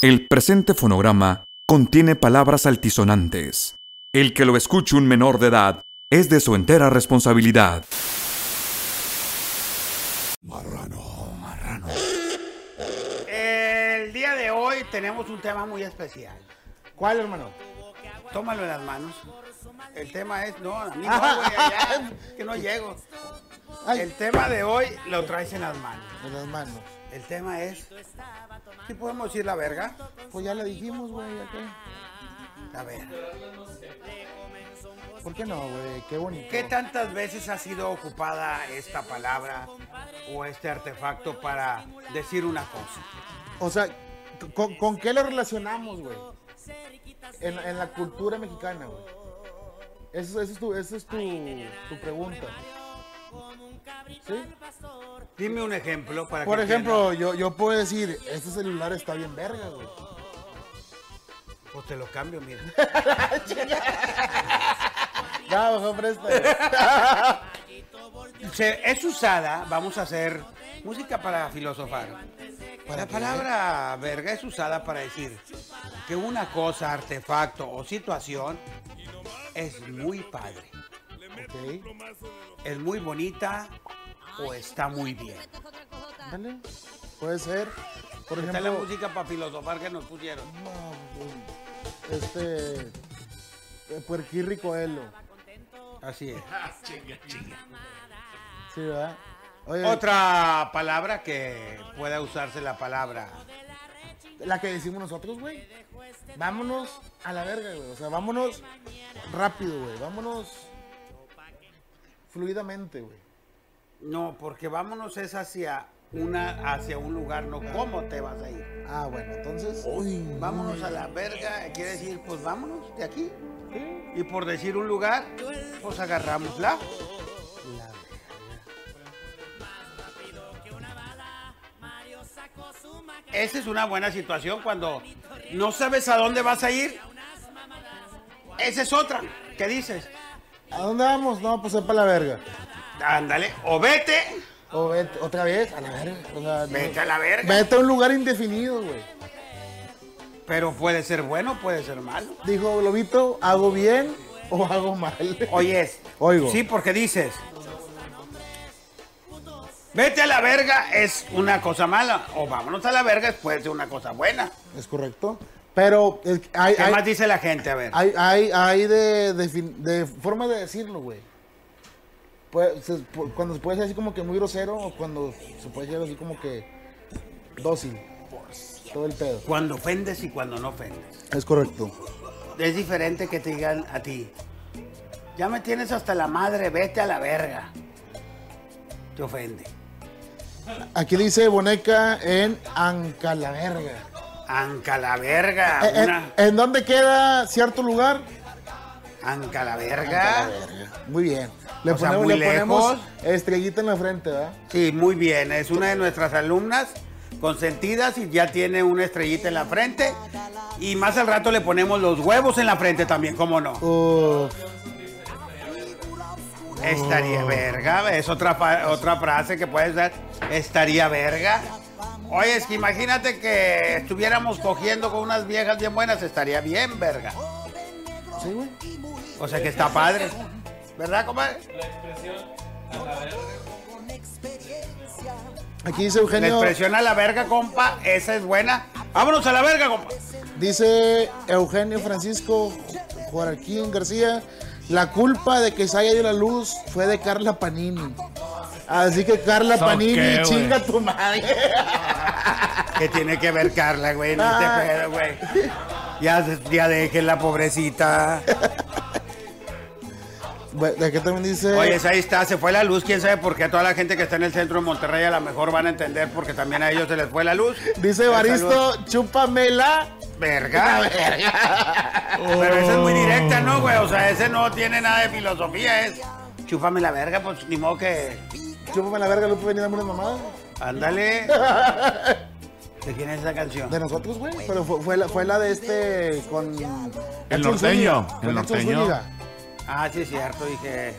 El presente fonograma contiene palabras altisonantes. El que lo escuche un menor de edad es de su entera responsabilidad. El día de hoy tenemos un tema muy especial. ¿Cuál, hermano? Tómalo en las manos. El tema es, no, a mí no, güey, allá, que no llego. El tema de hoy lo traes en las manos. En las manos. El tema es, ¿sí podemos decir la verga? Pues ya le dijimos, güey. La verga. ¿Por qué no, güey? Qué bonito. ¿Qué tantas veces ha sido ocupada esta palabra o este artefacto para decir una cosa? O sea, ¿con, con qué lo relacionamos, güey? En, en la cultura mexicana, güey. Eso, eso es, tu, eso es tu, tu pregunta. ¿Sí? Dime un ejemplo para Por que ejemplo, yo, yo puedo decir, este celular está bien verga, güey. Pues te lo cambio, mira. Ya, mejor presta. Se- es usada, vamos a hacer música para filosofar. ¿Para la palabra verga es usada para decir que una cosa, artefacto o situación es muy padre, ok, es muy bonita o está muy bien. dale. Puede ser. Por Esta es la ejemplo, música para filosofar que nos pusieron. no, este. eh, Puerquirri Coelho. Así es. Sí, ¿verdad? Oye, Otra palabra que pueda usarse la palabra. la que decimos nosotros, güey. Vámonos a la verga, güey. O sea, vámonos rápido, güey. Vámonos fluidamente, güey. No, porque vámonos es hacia una hacia un lugar, no cómo te vas a ir. Ah, bueno, entonces. Vámonos a la verga, quiere decir, pues vámonos de aquí. Y por decir un lugar, pues agarramos la. La Esa es una buena situación cuando no sabes a dónde vas a ir. Esa es otra. ¿Qué dices? ¿A dónde vamos? No, pues es para la verga. Ándale, o vete, O vete, otra vez a la verga. O sea, no- vete a la verga. vete a un lugar indefinido, güey. Pero puede ser bueno, puede ser malo. Dijo Globito, ¿hago bien o hago mal? Oyes. Oigo. Sí, porque dices. Vete a la verga es una cosa mala. O vámonos a la verga puede ser una cosa buena. Es correcto. Pero que hay, ¿Qué hay, más dice la gente? A ver. hay, hay, hay de, de, de forma de decirlo, güey. Puede- se- pu- cuando se puede ser así como que muy grosero o cuando se puede ser así como que dócil. Todo el pedo. Cuando ofendes y cuando no ofendes. Es correcto. Es diferente que te digan a ti. Ya me tienes hasta la madre, vete a la verga. Te ofende. Aquí dice Boneca en. Anca la verga. Eh, eh, Una ¿En dónde queda cierto lugar? anca la verga. Muy bien. Le O sea, ponemos, muy le ponemos lejos. estrellita en la frente, ¿verdad? Sí, muy bien. Es una de nuestras alumnas consentidas y ya tiene una estrellita en la frente. Y más al rato le ponemos los huevos en la frente también, ¿cómo no? Estaría verga, es otra, otra frase que puede ser, estaría verga. Oye, es que imagínate que estuviéramos cogiendo con unas viejas bien buenas, estaría bien verga. sí, güey. O sea que está padre. ¿Verdad, compadre? Aquí dice La Eugenio, expresión a la verga, compa, esa es buena. Vámonos a la verga, compa. dice Eugenio Francisco Joaquín García, la culpa de que se haya ido la luz fue de Carla Panini. Así que Carla ¿So Panini, qué, chinga tu madre. ¿Qué tiene que ver Carla, güey? No te Ah. pedo, güey. Ya, ya dejen la pobrecita. Bueno, de aquí también dice, Oye, ahí está, se fue la luz, quién sabe por qué. Toda la gente que está en el centro de Monterrey a lo mejor van a entender porque también a ellos se les fue la luz. dice Baristo, luz- chúpamela. Verga. Pero esa es muy directa, ¿no, güey? O sea, ese no tiene nada de filosofía, es. Chúpame la verga, pues ni modo que. Chúpame la verga, Lupe, ven y dame una mamada. Ándale. ¿De quién es esa canción? De nosotros, güey. Pero fue, fue la, fue la de este con. El norteño, el norteño. Ah, sí, es cierto, dije.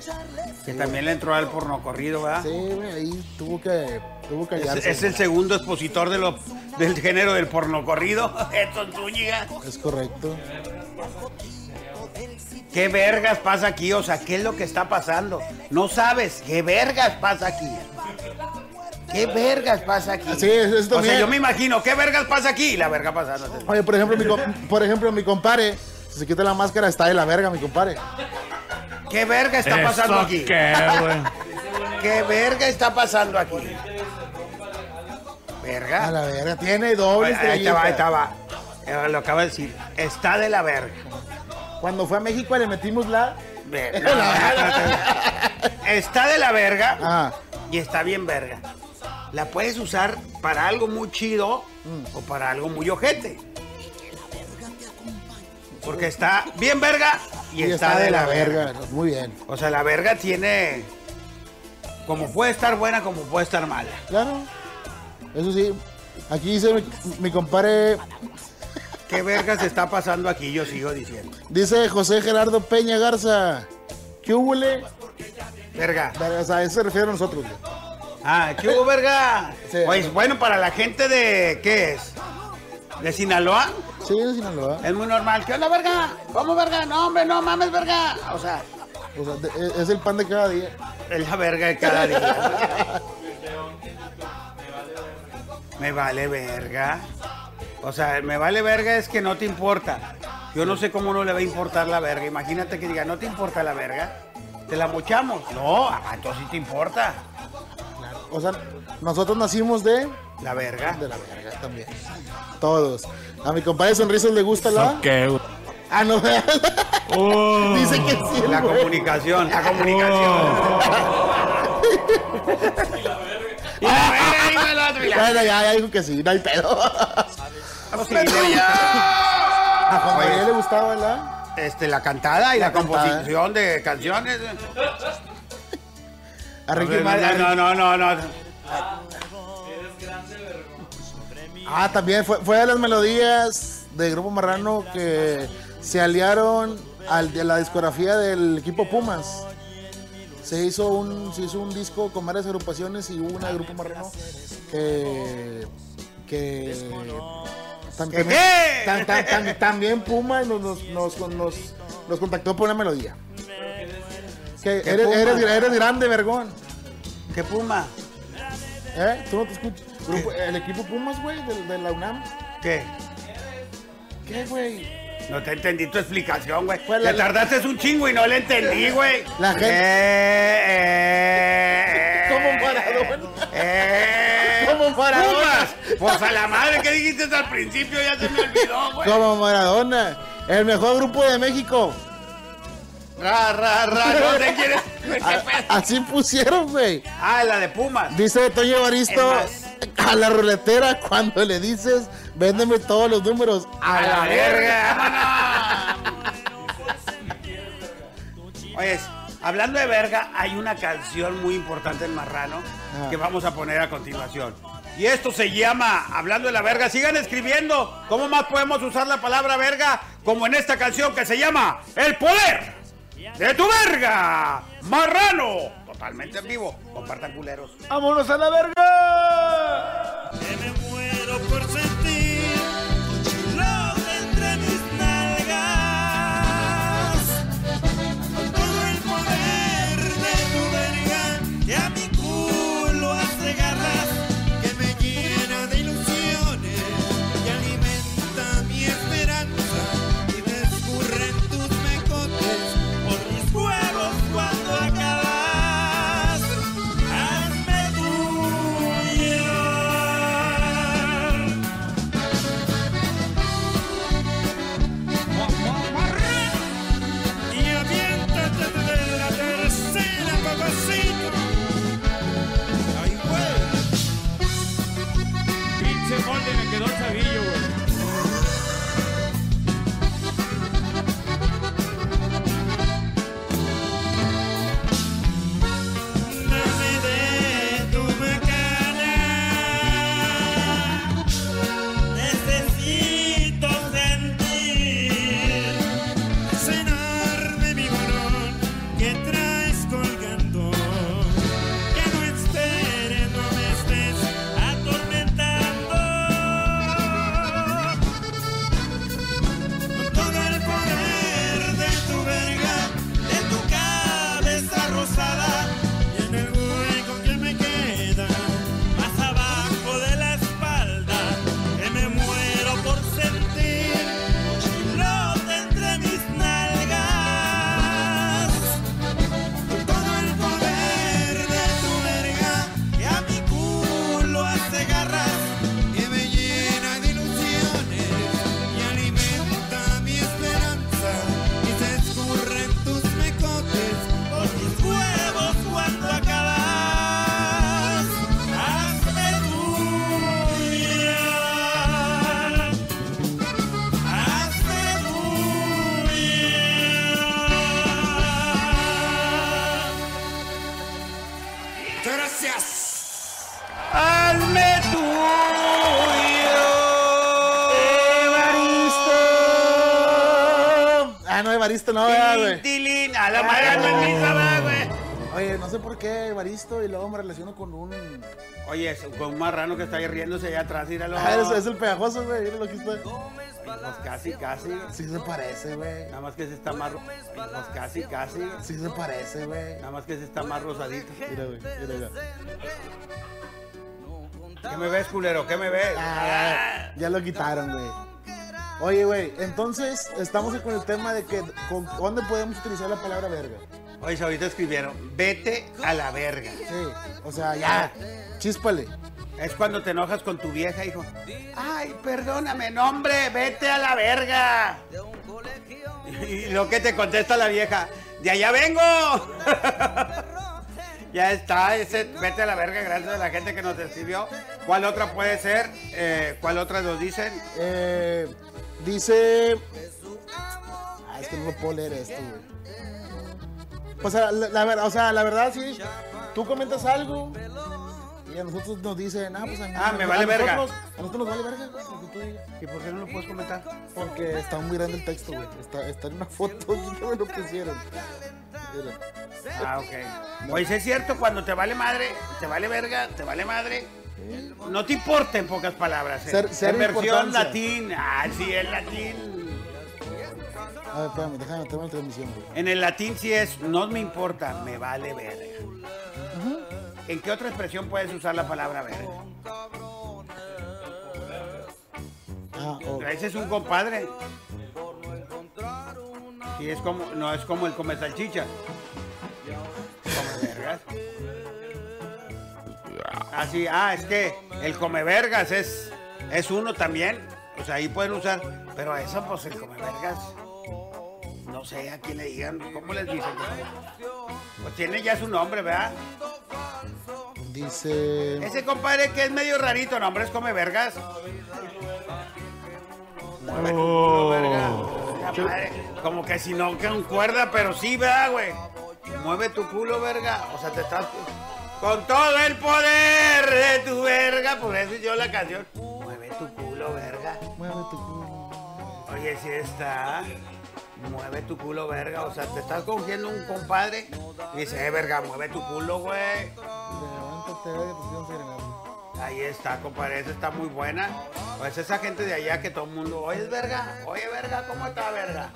Que también le entró al porno corrido, ¿verdad? Sí, güey, ahí tuvo que, tuvo que Es, hallarse. es el segundo expositor de los, del género del porno corrido, Edson Zúñiga. Es correcto. ¿Qué vergas pasa aquí? O sea, ¿qué es lo que está pasando? No sabes, ¿qué vergas pasa aquí? ¿Qué vergas pasa aquí? Sí, o sea, yo me imagino, ¿qué vergas pasa aquí? Y la verga pasando. Oye, por ejemplo, mi, por ejemplo, mi compadre, si se quita la máscara, está de la verga, mi compadre. ¿Qué verga está pasando ¿Eso aquí? qué, verga está pasando aquí? A ¿Verga? la verga, tiene doble Ahí ahí estaba, ahí estaba. Eh, Lo acaba de decir. Está de la verga. Cuando fue a México le metimos la... Está de la verga Ah, y está bien verga. La puedes usar para algo muy chido o para algo muy ojete. Porque está bien verga y, y está, de la verga. verga. Muy bien. O sea, la verga tiene. Como puede estar buena, como puede estar mala. Claro. Eso sí. Aquí dice mi, mi compadre, ¿Qué verga se está pasando aquí? Yo sigo diciendo. dice José Gerardo Peña Garza. ¿Qué hubo, le? Verga. O sea, a eso se refiere a nosotros, güey. Ah, ¿qué hubo, verga? Sí. Pues bueno, para la gente de. ¿Qué es? ¿De Sinaloa? Sí, de Sinaloa. Es muy normal. ¿Qué onda, verga? ¿Cómo, verga? No, hombre, no mames, verga. O sea, O sea, de- es- es el pan de cada día. es la verga de cada día. Me vale verga. O sea, me vale verga es que no te importa. Yo no sé cómo no le va a importar la verga. Imagínate que diga, ¿no te importa la verga? ¿Te la mochamos? No, ah, entonces sí te importa. O sea, nosotros nacimos de... La verga. De la verga también. Todos. A mi compadre Sonrisas le gusta la... ¿Eso qué, güey? Ah, no, Oh. dice que sí, La güey. comunicación, la comunicación. Y la verga, de la otra, y la- Bueno, ya, ya dijo que sí, no hay pedo. A Juan. María le gustaba, ¿verdad? Este, la cantada y la, composición de canciones. A Ricky no, Martin. no, no, no, no. Ah, también fue, fue de las melodías del Grupo Marrano que se aliaron al, de la discografía del equipo Pumas. Se hizo un, se hizo un disco con varias agrupaciones y hubo una de Grupo Marrano que. que tam- ¿Qué también, qué? tam- tam- tam- también Pumas nos, nos, nos, nos- nos contactó por una melodía. Que ¿Qué eres, Puma? eres, eres grande, vergón. ¿Qué puma? ¿Eh? ¿Tú no te escuchas? Grupo- el equipo Pumas, güey, de, de la UNAM. ¿Qué? ¿Qué, güey? No te entendí tu explicación, güey. Pues la- Te tardaste un chingo y no le entendí, güey. La gente- Eh, eh, Como Maradona. Eh, Como Maradona. Pumas. Pues a la madre que dijiste al principio ya se me olvidó, güey. Como Maradona. El mejor grupo de México. Ra, ra, ra, no sé quién es. A- así pusieron, güey. Ah, la de Pumas. Dice Toño Evaristo Es a la ruletera cuando le dices, véndeme todos los números. A la verga. Oye, hablando de verga, hay una canción muy importante en Marrano Ah. que vamos a poner a continuación. Y esto se llama Hablando de la verga. Sigan escribiendo. ¿Cómo más podemos usar la palabra verga como en esta canción que se llama El poder de tu verga? Marrano. Totalmente en vivo. Compartan culeros. ¡Vámonos a la verga! que me muero por sentir Evaristo no, ¿verdad, güey. Tilín, a la madre no es misa, va, güey. Oye, no sé por qué Evaristo y luego me relaciono con un. Oye, con un marrano que está ahí riéndose allá atrás, míralo. Ah, es, es el pegajoso, güey. Mira lo que está. Pues casi, casi. Sí se parece, güey. Nada más que se está más... Pues casi, casi. Sí se parece, güey. Nada más que se está más rosadito. Mira, güey. Mira, mira. ¿Qué me ves, culero? ¿Qué me ves? Ah, ya lo quitaron, güey. Oye, güey, entonces estamos con el tema de que con dónde podemos utilizar la palabra verga. Oye, ahorita escribieron, vete a la verga. Sí, o sea, ya, chíspale. Es cuando te enojas con tu vieja, hijo. Ay, perdóname, no, hombre, vete a la verga. Y lo que te contesta la vieja, de allá vengo. ya está, ese vete a la verga, gracias a la gente que nos escribió. ¿Cuál otra puede ser? Eh, ¿Cuál otra nos dicen? Eh, dice. Ah, es que no lo puedo leer esto, güey. O sea, la, la o sea, la verdad, sí. Tú comentas algo. Y a nosotros nos dicen, ah, pues a, Ah, me a vale verga. nosotros- A nosotros nos vale verga, güey, lo que tú digas. ¿Y por qué no lo puedes comentar? Porque está muy grande el texto, güey. Está, está en una foto que me lo pusieron. Mira. Ah, ok. Oye, ¿sí es cierto, cuando te vale madre, te vale verga, te vale madre. No te importa en pocas palabras. ¿eh? Ser- ser en versión. Ah, sí, el latín. A ver, espérame, déjame en la transmisión, güey. En el latín sí es, no me importa, me vale verga. ¿En qué otra expresión puedes usar la palabra verga? Ah, oh. Ese es un compadre. Sí, es como, no es como el come salchicha. Come vergas. Ah, sí, ah, es que el come vergas es, es uno también. O sea, ahí pueden usar. Pero a eso, pues el come vergas. No sé a quién le digan, ¿cómo les dicen? Pues tiene ya su nombre, ¿verdad? Dice. Ese compadre que es medio rarito, no, hombre, es come vergas. Mueve tu culo, verga. La madre, Como que si no concuerda, pero sí, ¿verdad, güey? Mueve tu culo, verga. O sea, te estás. Con todo el poder de tu verga. Por eso yo la canción. Mueve tu culo, verga. Mueve tu culo. Oye, si está. Mueve tu culo, verga. O sea, te estás cogiendo un compadre. Y dice, eh, verga, mueve tu culo, güey. Levántate, verga, te. Ahí está, compadre, esa está muy buena. Pues esa gente de allá que todo el mundo, oye, verga, oye, verga, ¿cómo está, verga?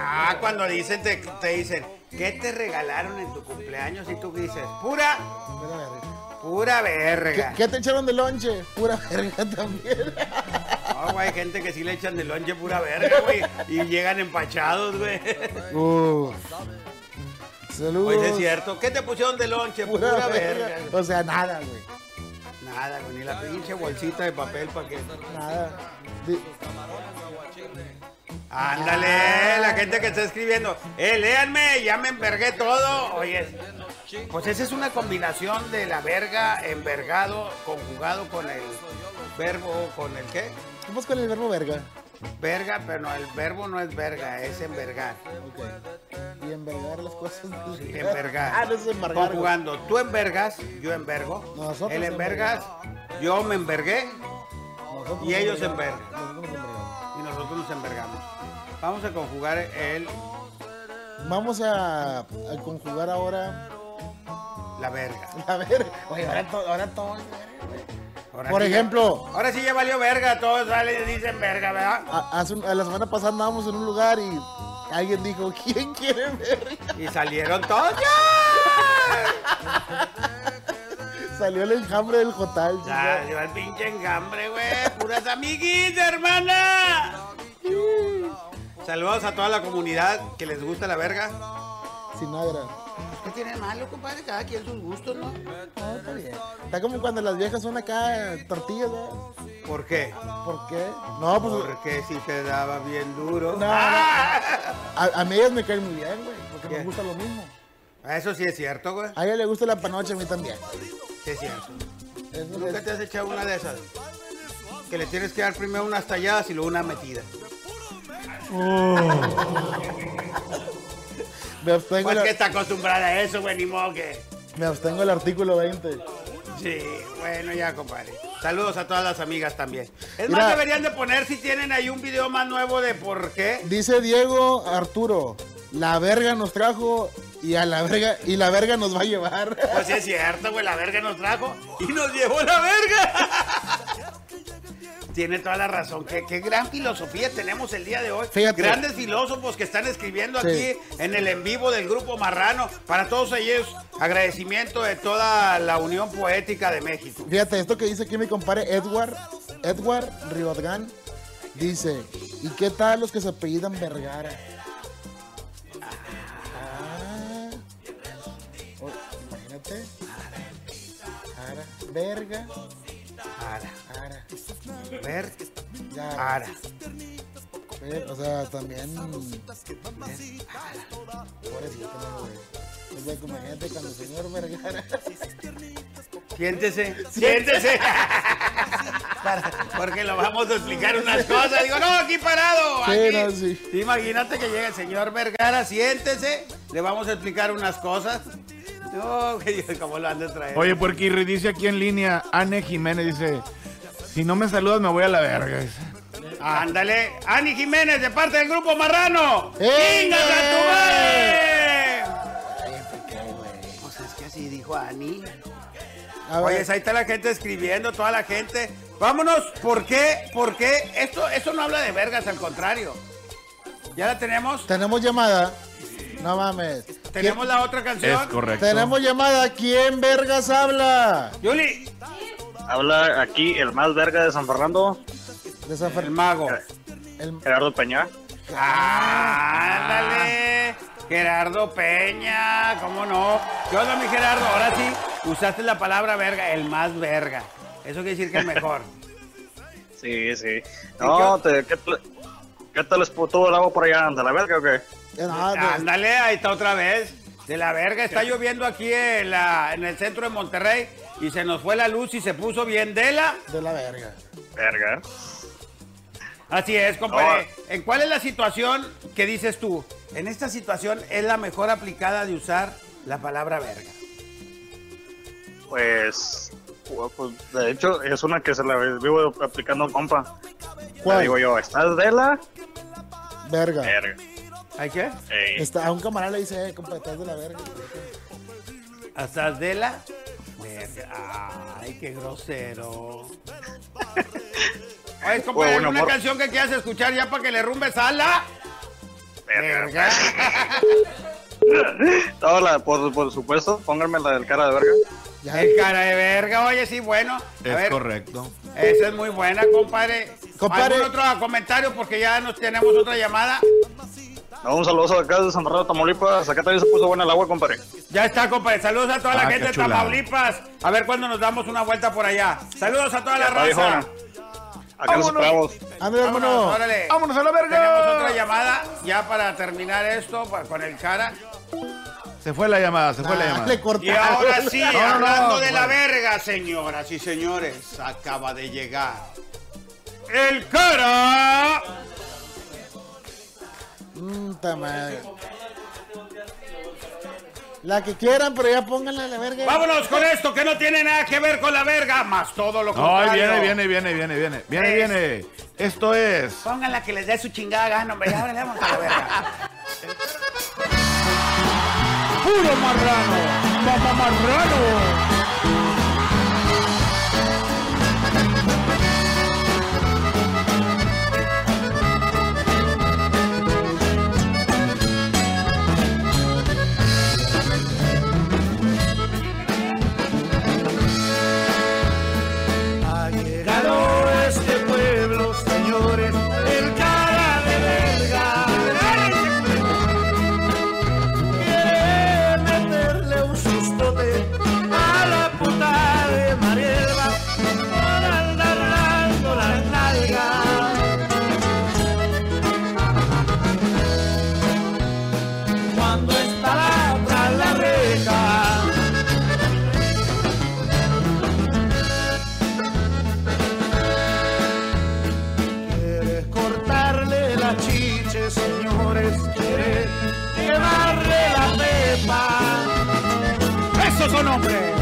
Ah, cuando dicen, te, te dicen, ¿qué te regalaron en tu cumpleaños? Y tú dices, pura, verga. pura ¿Qué, verga. qué te echaron de lonche? Pura verga también. No, güey, hay gente que sí le echan de lonche pura verga, güey, y llegan empachados, güey. Uh. Saludos. Oye, es cierto, ¿qué te pusieron de lonche? Pura, Pura, verga. verga. O sea, nada, güey. Nada, güey, ni la pinche bolsita de papel para que... Nada. Di- Ándale, la gente que está escribiendo. Eh, léanme, ya me envergué todo. Oye, pues esa es una combinación de la verga, envergado, conjugado con el verbo, con el qué? Vamos con el verbo verga. Verga, pero no, el verbo no es verga, es envergar. Y envergar las cosas. Envergar. Ah, no es güey. Conjugando, tú envergas, yo envergo. Nosotros Él envergas, yo me envergué Nosotros y ellos envergan. Y nosotros nos envergamos. Vamos a conjugar el, Vamos a, a conjugar ahora. la verga. A ver, oye, ahora todo. Ahora todo verga. Ahora Por sí ejemplo, Ahora sí ya valió verga, todos salen y dicen verga, ¿verdad? a, hace un- a la semana pasada andábamos en un lugar y alguien dijo: ¿Quién quiere verga? Y salieron todos. Salió el enjambre del Jotal. Ya, lleva el pinche enjambre, güey. Puras amiguitas, hermana. Saludos a toda la comunidad que les gusta la verga. Sin nada. ¿Qué tiene de malo, compadre? Cada quien sus gustos, ¿no? No, está bien. Está como cuando las viejas son acá tortillas, ¿no? ¿Por qué? ¿Por qué? No, pues Porque si te daba bien duro. No, no. ¡Ah! a, a mí ellas me caen muy bien, güey, porque ¿Qué? me gusta lo mismo. Eso sí es cierto, güey. A ella le gusta la panocha, a mí también. Sí es cierto. Eso ¿Nunca es- te has echado una de esas? Que le tienes que dar primero unas talladas y luego una metida. Me, abstengo Pues la- que está acostumbrada a eso, güey, ni modo que. me abstengo el artículo 20. Sí, bueno, ya, compadre. Saludos a todas las amigas también. Es Mira. más, deberían de poner si tienen ahí un video más nuevo de por qué. Dice Diego Arturo, la verga nos trajo y a la verga y la verga nos va a llevar. Pues sí es cierto, güey, la verga nos trajo y nos llevó la verga. Tiene toda la razón. Qué, qué gran filosofía tenemos el día de hoy. Fíjate. Grandes filósofos que están escribiendo Sí. aquí en el en vivo del grupo Marrano. Para todos ellos, agradecimiento de toda la Unión Poética de México. Fíjate, esto que dice aquí mi compadre Edward, Edward Riodgan, dice, ¿y qué tal los que se apellidan Vergara? Ah, imagínate. Ara, verga, Ara, ara, ver, ara. ver, o sea, también... Pobrecito, no, güey. O sea, imagínate cuando el señor Vergara... Siéntese, siéntese. Para- porque lo vamos a explicar unas cosas. Digo, no, aquí parado. Sí, aquí. no, sí. Imagínate que llega el señor Vergara, siéntese. Le vamos a explicar unas cosas. No, yo- ¿cómo lo han de traer? Oye, porque dice aquí en línea, Anne Jiménez dice, si no me saludas me voy a la verga. dice. Ándale, Ani Jiménez, de parte del grupo Marrano. ¡Chingas a tu madre! Ay, ¿por qué, güey? O sea, es que así dijo Ani. Oye, ahí está la gente escribiendo, toda la gente. Vámonos, ¿por qué? ¿Por qué? Esto, eso no habla de vergas, al contrario. ¿Ya la tenemos? tenemos llamada. No mames. ¿Tenemos la otra canción? Es correcto. Tenemos llamada. ¿Quién vergas habla? Yuli, Habla aquí el más verga de San Fernando, De San Fer- el mago. el- Gerardo Peña. Ándale, Gerardo Peña, ¿cómo no? ¿Qué onda, mi Gerardo? Ahora sí, usaste la palabra verga, el más verga. Eso quiere decir que es mejor. Sí, sí. No, te, ¿qué, tal- ¿qué tal estuvo el agua por allá? ¿De la verga o qué? Eh, no, de- Ándale, ahí está otra vez. De la verga, está lloviendo aquí en, la- en el centro de Monterrey y se nos fue la luz y se puso bien de la. de la verga. Verga. Así es, compadre. ¿En cuál es la situación que dices tú? En esta situación es la mejor aplicada de usar la palabra verga. Pues, pues, de hecho, es una que se la vivo aplicando compa. ¿Cuál? Le digo yo, ¿estás de la? Verga. Verga. ¿Hay qué? Ey. Está, a un camarada le dice, eh, compa, estás de la verga. ¿Hasta de la? Verga. Ay, qué grosero. Oye, compadre, Bueno, ¿alguna amor. canción que quieras escuchar ya para que le rumbes a la? Verga. Verga. No, la- por, por supuesto, pónganme la del cara de verga. Ya. El cara de verga, oye, sí, bueno. A Es ver, correcto. esa es muy buena, compadre. Compadre. ¿Algún otro comentario? Porque ya nos tenemos otra llamada. Un saludo acá de San Fernando, Tamaulipas. Acá también se puso buena el agua, compadre. Ya está, compadre. Saludos a toda la Ah, gente de. Tamaulipas. A ver cuándo nos damos una vuelta por allá. Saludos a toda la raza. viejona. Acá nos esperamos. Vámonos, hermano. órale. ¡Vámonos a la verga! Tenemos otra llamada ya para terminar esto con el cara. Se fue la llamada, se fue la Ah, llamada. le cortaron. Y ahora sí, No, no, hablando de la verga, señoras y señores, acaba de llegar el cara. Madre. La que quieran, pero ya pónganla a la verga. Vámonos con esto que no tiene nada que ver con la verga, más todo lo contrario. viene, viene, viene, viene, viene. Viene, Es- viene. Esto es. Pónganla que les dé su chingada gana, hombre. Ya, órale, vamos a la verga. ¡Puro marrano! ¡Mamá marrano! Señores, quieres quemarle la pepa. ¡Esos son hombres!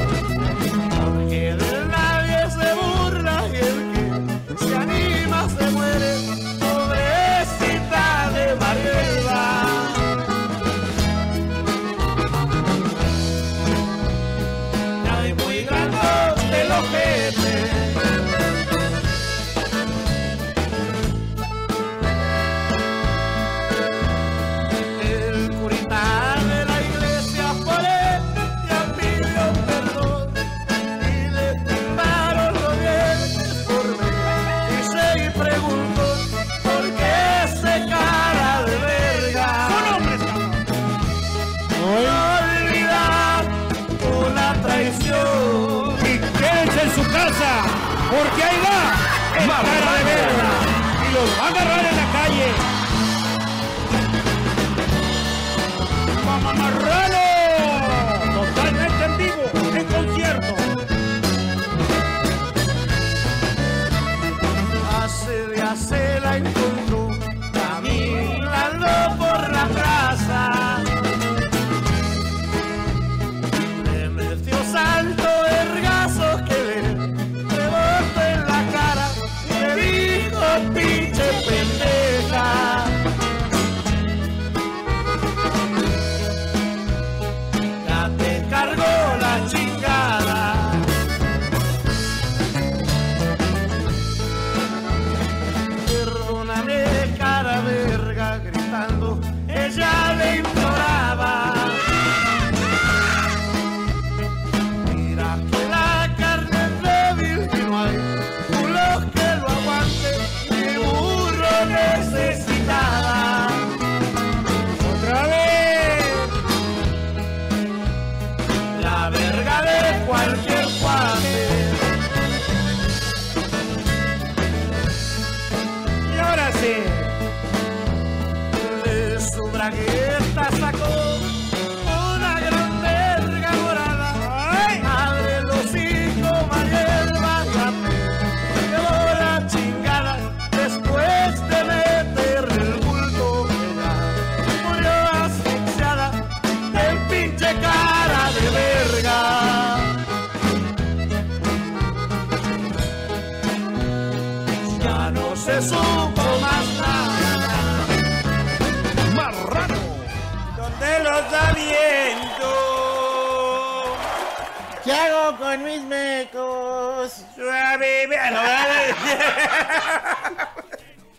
Suave, vea, no,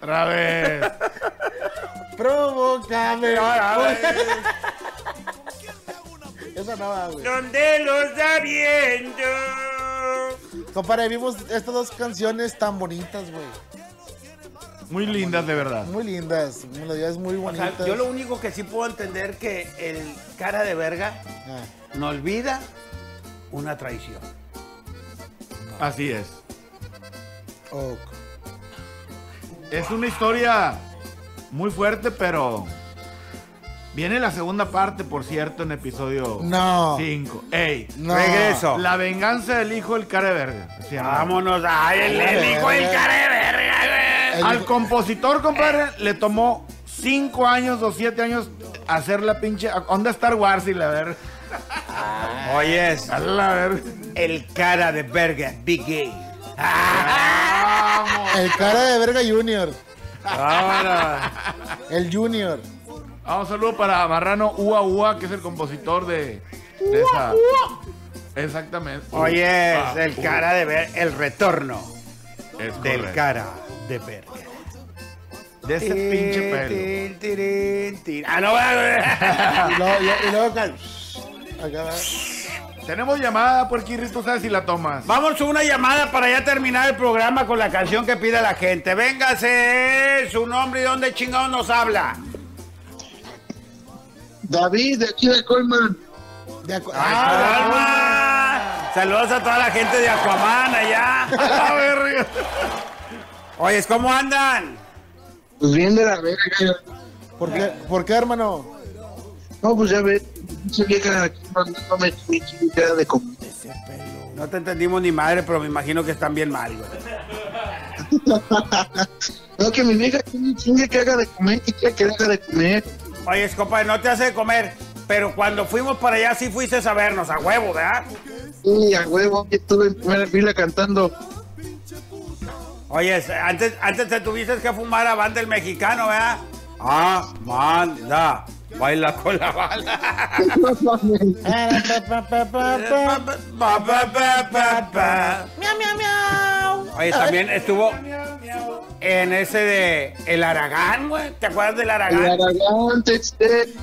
Otra vez. Provócame. Esa no va, güey. Donde los da viento. Compadre, vimos estas dos canciones tan bonitas, güey. Muy lindas, de verdad. Muy lindas, melodías muy O sea, bonitas. yo lo único que sí puedo entender que el cara de verga Ah, no olvida una traición. Así es. Es una historia muy fuerte, pero viene la segunda parte, por cierto, en episodio No. 5. Ey, No. Regreso. la venganza del hijo del cara de verga. Vámonos. Ay, el, el hijo del cara de verga, Al compositor, compadre, le tomó 5 años o 7 años hacer la pinche. ¿Dónde Star Wars y la verga? Oyes, A la verga. el cara de verga, Big Gay. El cara de verga Junior. Ahora. El Junior. Ah, un saludo para Marrano Ua Ua, que es el compositor de, de esa. Exactamente. Oyes, Ah, el cara de verga, el retorno es del correcto. cara de verga. De ese pinche pelo. Tin. Ah, no, güey. Y luego, y- y luego acá. Acá va. Tenemos llamada por Kirri, tú sabes si la tomas. Vamos a una llamada para ya terminar el programa con la canción que pide la gente. Véngase, su nombre y dónde chingados nos habla. David, de aquí de Colman. De acu- ¡Ah, Alma! Saludos a toda la gente de Aquaman allá. A ver, Oyes, ¿cómo andan? Pues bien de la verga. ¿Por qué, ¿Por qué, hermano? No, pues ya vieja de comer. No te entendimos ni madre, pero me imagino que están bien mal, güey. No, que mi vieja tiene chingue que haga de comer y que, que haga de comer. Oyes, compadre, no te hace de comer. Pero cuando fuimos para allá sí fuiste a vernos, a huevo, ¿verdad? Y a huevo, estuve en primera fila cantando. Oyes, antes, antes te tuviste que fumar a banda el mexicano, ¿verdad? Ah, manda. Baila con la bala. Miau, miau, miau. Oye, también estuvo en ese de El Aragán, güey. ¿Te acuerdas del El Aragán? Aragán, Texte,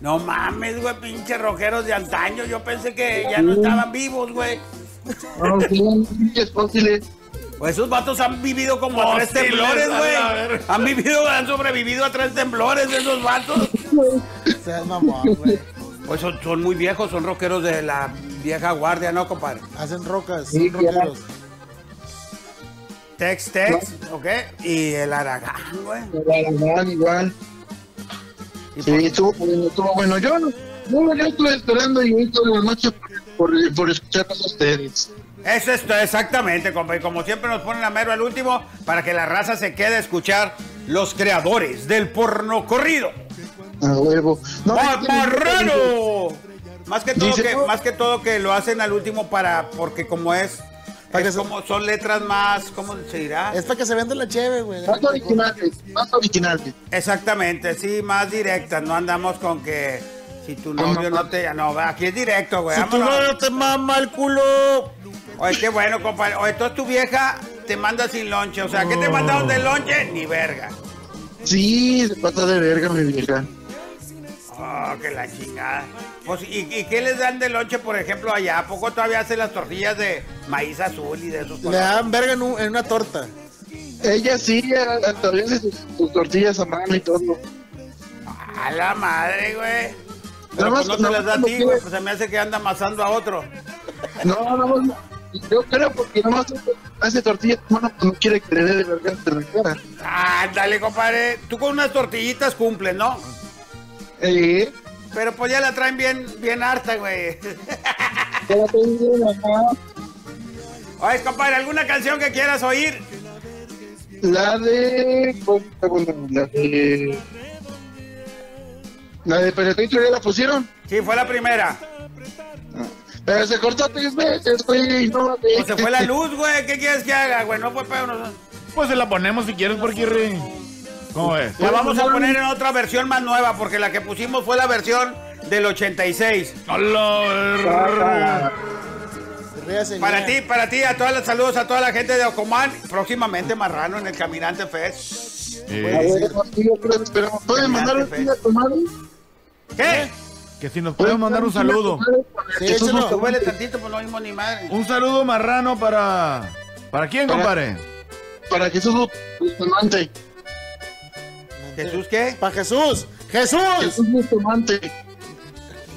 No mames, güey, pinche rockeros de antaño. Yo pensé que ya no estaban vivos, güey. no, sí, pinches fósiles. Pues esos vatos han vivido como a tres temblores, güey. Han vivido, han sobrevivido a tres temblores esos vatos. Seas mamón, güey. Pues son, son muy viejos, son rockeros de la vieja guardia, ¿no, compadre? Hacen rocas, Sí, son ya. rockeros. Tex Tex, ¿ok? Y el Aragán, güey. Igual, igual. Y Sí, estuvo bueno, estuvo bueno. Yo no, yo estuve esperando y toda la noche por, por, por escucharlos a ustedes. Eso es todo, exactamente, compa. Y como siempre nos ponen a mero al último para que la raza se quede a escuchar los creadores del porno corrido. A huevo. No, ¡Ah, es que- ¡Marrano! Más que todo Dice- que, más que todo que lo hacen al último para, porque como es, Para es que como son letras más, ¿cómo se dirá? Es para que se venda la cheve, güey. Más originales, más originales. Exactamente, sí, más directas, no andamos con que si tu novio no te, no, aquí es directo, güey. Si tu novio te mama el culo. Oye, qué bueno, compadre. Oye, entonces tu vieja te manda sin lonche, o sea, ¿qué te mandaron de lonche? Ni verga. Sí, se pasa de verga, mi vieja. Oh, que la chingada. Pues, ¿y, y qué les dan de lonche, por ejemplo, allá? ¿A poco todavía hacen las tortillas de maíz azul y de esos Le dan verga en, un- en una torta. Ella sí, todavía hace sus, sus tortillas a mano y todo. A la madre, güey. Pero Nada más- pues no nada las da a más ti, güey. Pues se me hace que anda amasando a otro. No, no, no. Yo creo porque nomás hace tortillas a mano, no quiere que le dé de verga de la cara. Ándale, compadre. Tú con unas tortillitas cumples, ¿no? Eh, Pero pues ya la traen bien, bien harta, güey. ya la tengo, ajá. Oye, compadre, ¿alguna canción que quieras oír? La de. La de. La de Peregrino ya la pusieron. Sí, fue la primera. Pero se cortó tres veces, güey. No mames. Pues se fue la luz, güey. ¿Qué quieres que haga, güey? No fue pedo. No. Pues se la ponemos si quieres, porque. ¿Cómo ves? La vamos a poner en otra versión más nueva, porque la que pusimos fue la versión del 86. Hola. Para ti, para ti, a todas las saludos a toda la gente de Ocomán. Próximamente Marrano en el Caminante Fest. A ver, sí. ¿Pueden mandar un a tu madre? ¿Qué? Que si nos pueden mandar un saludo. Sí, nos Súbele tantito, pues no mismo ni madre. Un saludo marrano para. ¿Para quién, Para- compadre? Para Jesús Bustamante. ¿Jesús qué? Para Jesús. ¡Jesús! Jesús Bustamante.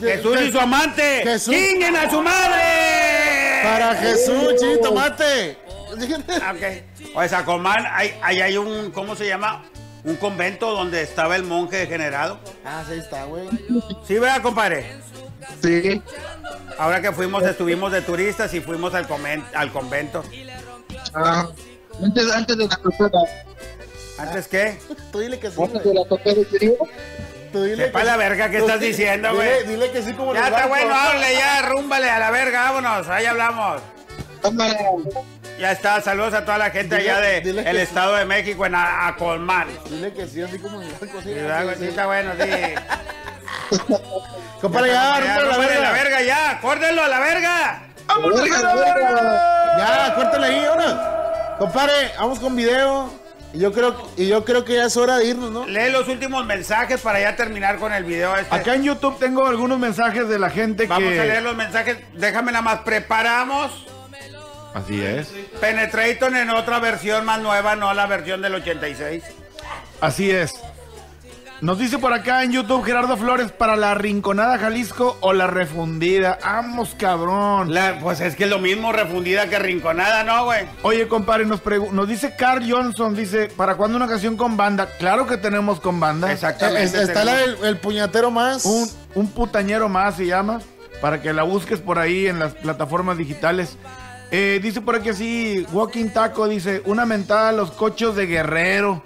Jesús y su amante. Jesús. ¡Chinguen a su madre! Para Jesús, chito, mate. Ah, Ok. O sea, Comán, ahí, ahí hay un, ¿cómo se llama? Un convento donde estaba el monje degenerado. Ah, sí está, güey. Sí, ¿verdad, compadre? Sí. Ahora que fuimos, estuvimos de turistas y fuimos al, al convento. Ah, antes, antes de la tocada. ¿Antes qué? Tú dile que sí, Antes de la tocada, ¿sería? Tú dile Sepa que la verga que estás di- diciendo, güey. Dile que sí como Ya está bueno, hable ya, rúmbale a la verga, vámonos, ahí hablamos. Cámara. Ya está, saludos a toda la gente Dile- allá de el Estado de México en A-. Dile que sí, así como en el banco. Sí, Sí, ¿verdad, güey? sí, Sí, sí. está bueno, sí. Compadre, ya, Ya, la verga. la verga, ya, córdenlo a la verga. Verga, verga. Ya, córtale ahí, ahora. Compadre, vamos con video. Y yo creo, y yo creo que ya es hora de irnos, ¿no? Lee los últimos mensajes para ya terminar con el video este. Acá en YouTube tengo algunos mensajes de la gente Vamos que. a leer los mensajes. Déjame nada más. Preparamos Así es. Penetrator en otra versión más nueva, no la versión del 86. Así es. Nos dice por acá en YouTube Gerardo Flores para la Rinconada Jalisco o la refundida. Vamos, cabrón. La- pues es que es lo mismo refundida que rinconada, ¿no, güey? Oye, compadre, nos, nos dice Carl Johnson, dice, ¿para cuándo una canción con banda? Claro que tenemos con banda. Exactamente. Es- está la del el puñatero más. Un, un putañero más se llama, para que la busques por ahí en las plataformas digitales. Eh, dice por aquí así, Walking Taco dice, una mentada a los cochos de Guerrero.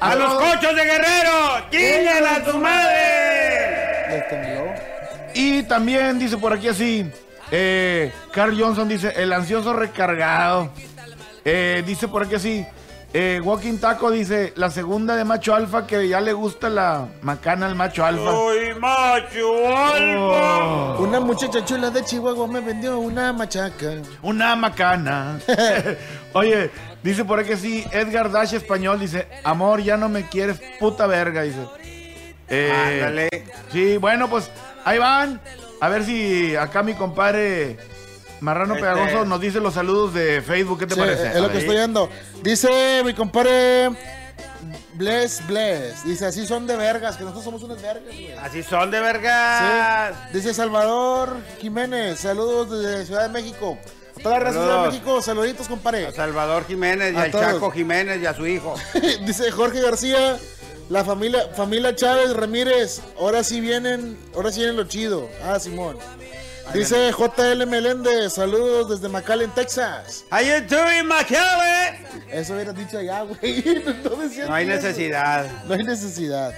¡A los cochos de Guerrero! ¡Chinguen a su madre! Y también dice por aquí así, eh, Carl Johnson dice, el ansioso recargado. Eh, dice por aquí así, eh, Walking Taco dice, la segunda de macho alfa que ya le gusta la macana al macho alfa. ¡Soy macho alfa! Oh, Una muchacha chula de Chihuahua me vendió una machaca. una macana. Oye, dice por aquí así, Edgar Dash español dice, amor, ya no me quieres, puta verga, dice. Eh, Ándale. Sí, bueno, pues ahí van. A ver si acá mi compadre Marrano Este- Pegagoso nos dice los saludos de Facebook. ¿Qué te Sí, parece? es lo que estoy viendo. Dice mi compadre Bless, bless. Dice, así son de vergas, que nosotros somos unas vergas, güey. Así son de vergas. Sí. Dice Salvador Jiménez, saludos desde Ciudad de México. A toda la raza de Ciudad de. México, saluditos, compadre. A Salvador Jiménez y A al todos. Chaco Jiménez y a su hijo. Dice Jorge García, la familia, familia Chávez Ramírez, ahora sí vienen, ahora sí vienen lo chido. Ah, Simón. Dice JL Meléndez, saludos desde McAllen, Texas. How you doing, Macabre? Eso hubieras dicho allá, güey. No, hay necesidad. No hay necesidad.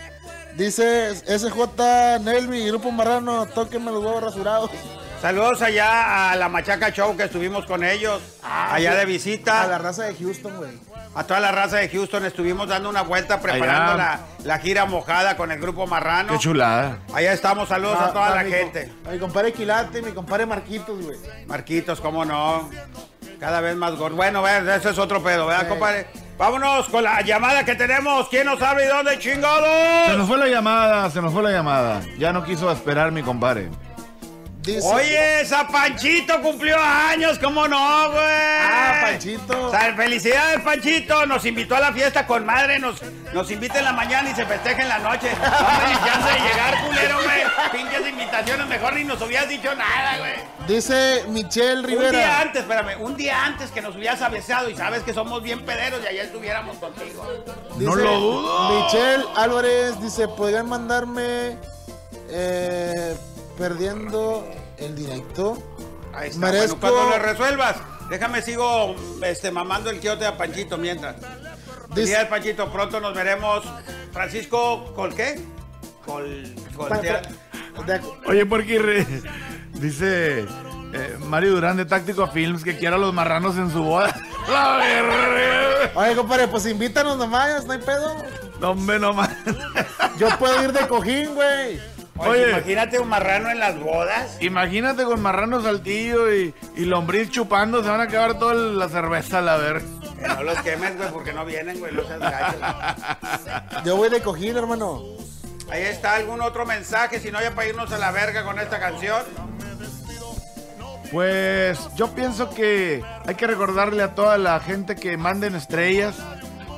Dice SJ Nelvi, Grupo Marrano, tóquenme los huevos rasurados. Saludos allá a la Machaca Show que estuvimos con ellos. allá de A la visita. raza de Houston, güey. A toda la raza de Houston estuvimos dando una vuelta preparando la, la gira mojada con el grupo Marrano. Qué chulada. Allá estamos, saludos Ah, a toda ah, la mi co- gente. A mi compadre Quilate, mi compadre Marquitos, güey. Marquitos, cómo no. Cada vez más gordo. Bueno, ver, ese es otro pedo, ¿verdad, Sí. compadre? Vámonos con la llamada que tenemos. ¿Quién nos habla y dónde Se chingados? nos fue la llamada, se nos fue la llamada. Ya no quiso esperar mi compadre. Dice, Oye, esa Panchito cumplió años, ¿cómo no, güey? Ah, Panchito. O sea, felicidades, Panchito. Nos invitó a la fiesta con madre. Nos, nos invita en la mañana y se festeja en la noche. No ni chance de llegar, culero, güey. Pinches invitaciones, mejor ni nos hubieras dicho nada, güey. Dice Michelle Un día Rivera. antes, espérame, un día antes que nos hubieras avisado y sabes que somos bien pederos y allá estuviéramos contigo. Dice No lo dudo. Michelle Álvarez dice, podrían mandarme eh, perdiendo el directo. Ahí está. Merezco- Bueno, cuando lo resuelvas, déjame sigo este, mamando el quiote a Panchito mientras. Dice- Panchito. Pronto nos veremos. Francisco, ¿con qué? Col, col- Oye, porque dice eh, Mario Durán de Táctico Films que quiera a los marranos en su boda. La verga. Oye, compadre, pues invítanos nomás, no hay pedo. No, hombre, no más. Yo puedo ir de cojín, güey. Oye, imagínate un marrano en las bodas. Imagínate con marrano saltillo y, y lombriz chupando, se van a acabar toda la cerveza, la verga. Que no los quemes, güey, porque no vienen, güey, no seas gacho. Yo voy de cojín, hermano. Ahí está algún otro mensaje, si no ya para irnos a la verga con esta canción. Pues yo pienso que hay que recordarle a toda la gente que manden estrellas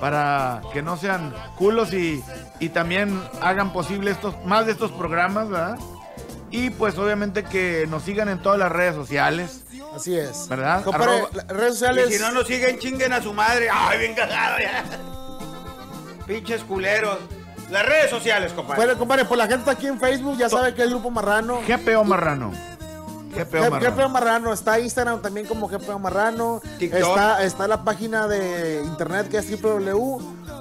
para que no sean culos y, y también hagan posible estos más de estos programas, ¿verdad? Y pues obviamente que nos sigan en todas las redes sociales. Así es. ¿Verdad? Las redes sociales. Y si no nos siguen, chinguen a su madre. Ay, bien cagado ya. Pinches culeros. Las redes sociales, compadre. Bueno, compadre, pues la gente está aquí en Facebook, ya sabe que es el grupo Marrano. GPO Marrano. GPO Marrano. GPO Marrano, está Instagram también como GPO Marrano, TikTok. está, está la página de internet que es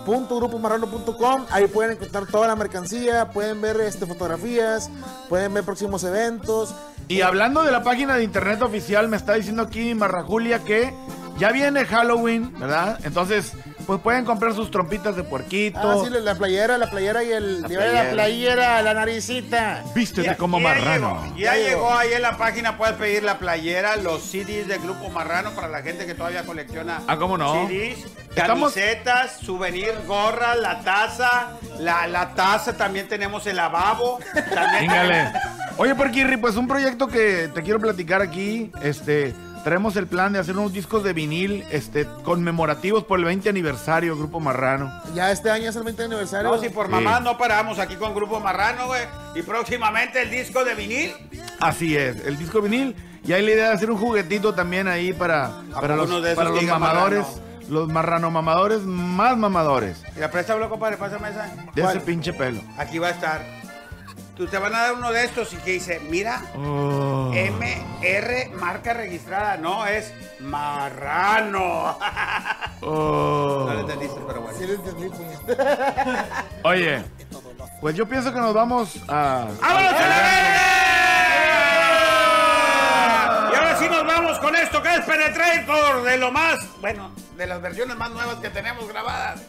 www.grupomarrano.com, ahí pueden encontrar toda la mercancía, pueden ver este, fotografías, pueden ver próximos eventos. Y hablando de la página de internet oficial, me está diciendo aquí Marra Julia que ya viene Halloween, ¿verdad? Entonces, pues pueden comprar sus trompitas de puerquito. Ah, sí, la, la playera, la playera y el... lleva playera. La playera, la naricita. Vístete como ya marrano. llegó, ya Ya llegó. llegó ahí en la página, puedes pedir la playera, los CDs del Grupo Marrano para la gente que todavía colecciona Ah, ¿cómo no? CDs, Estamos- camisetas, souvenir, gorras, la taza, la, la taza, también tenemos el lavabo. También. Oye, Porquirri, pues un proyecto que te quiero platicar aquí. Este, traemos el plan de hacer unos discos de vinil este, conmemorativos por el 20 aniversario Grupo Marrano. Ya este año es el 20 aniversario. No, si por Sí. mamás no paramos aquí con Grupo Marrano, güey. Y próximamente el disco de vinil. Así es, el disco vinil. Y hay la idea de hacer un juguetito también ahí para, para los, de para mamadores. marrano? Los marrano mamadores más mamadores. Y la presta, compadre, pásame esa. De ¿Cuál? ese pinche pelo. Aquí va a estar. Tú te van a dar uno de estos y que dice, mira, Oh. MR marca registrada, no es marrano. Oh. No lo entendiste, pero bueno. Sí lo entendí, pues. Oye, pues yo pienso que nos vamos a. ¡Vámonos a la verga! Y ahora sí nos vamos con esto que es Penetrator, de lo más, bueno, de las versiones más nuevas que tenemos grabadas.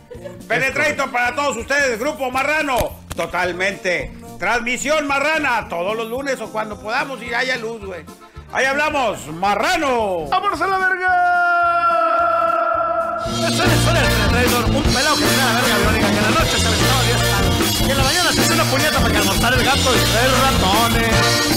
Penetrator para todos ustedes, Grupo Marrano, totalmente. Transmisión Marrana, todos los lunes o cuando podamos y haya luz, güey. Ahí hablamos, Marrano. ¡Vámonos a la verga! Soy el Predator, un pelado que tiene la verga biónica, que en la noche se le estaba diez Y en la mañana se hace una puñeta para calmar el gato y tres ratones.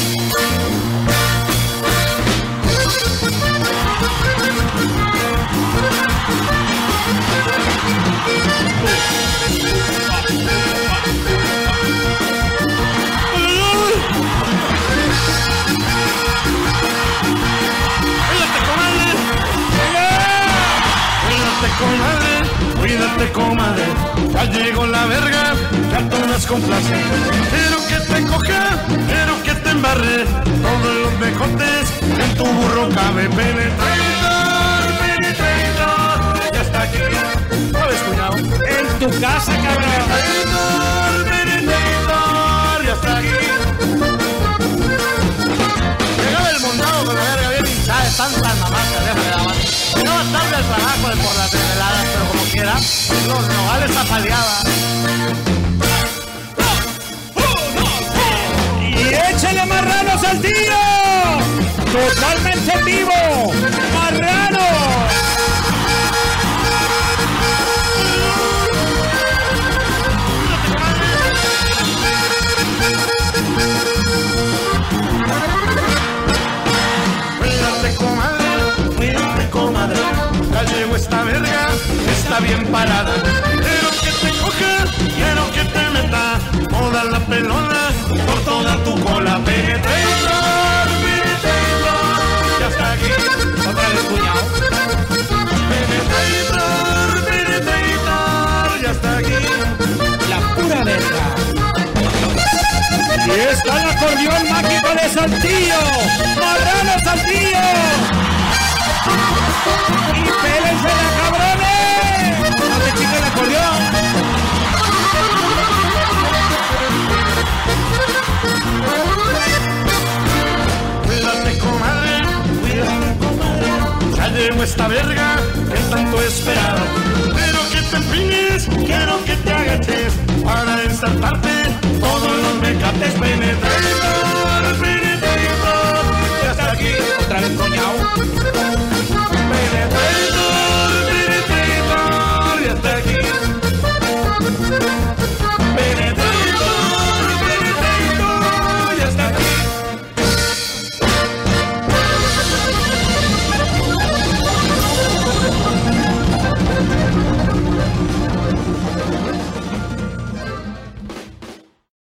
comadre, comadre. Ya llegó la verga, que a todas complace. Quiero que te coja, quiero que te embarre. Todos los mejotes en tu burro cabe. Penetrator, penetrator, ya está aquí. ¿Sabes, cuñado? En tu casa, cabrón. Tantas mamás que había daba. Llegaba tarde al trabajo de por las desveladas, pero como quiera, los nogales apaleaba. Y échale marranos al tiro. Totalmente en vivo. Marrano. Esta verga, está bien parada. Quiero que te coja, quiero que te meta toda la pelona por toda tu cola. Penetrator, penetrator, ya está aquí. Otra vez, cuñado. Penetrator, penetrator, ya está aquí. La pura verga. Y está el acordeón mágico de Saltillo. Marrano Saltillo. Y pélense la cabrones. Dale chica el acordeón. Cuídate, comadre, cuídate, comadre. Ya llegó esta verga que tanto he esperado. Quiero que te empines, quiero que te agaches para ensartarte todos los mecates. Penetrator, trancoñao. Me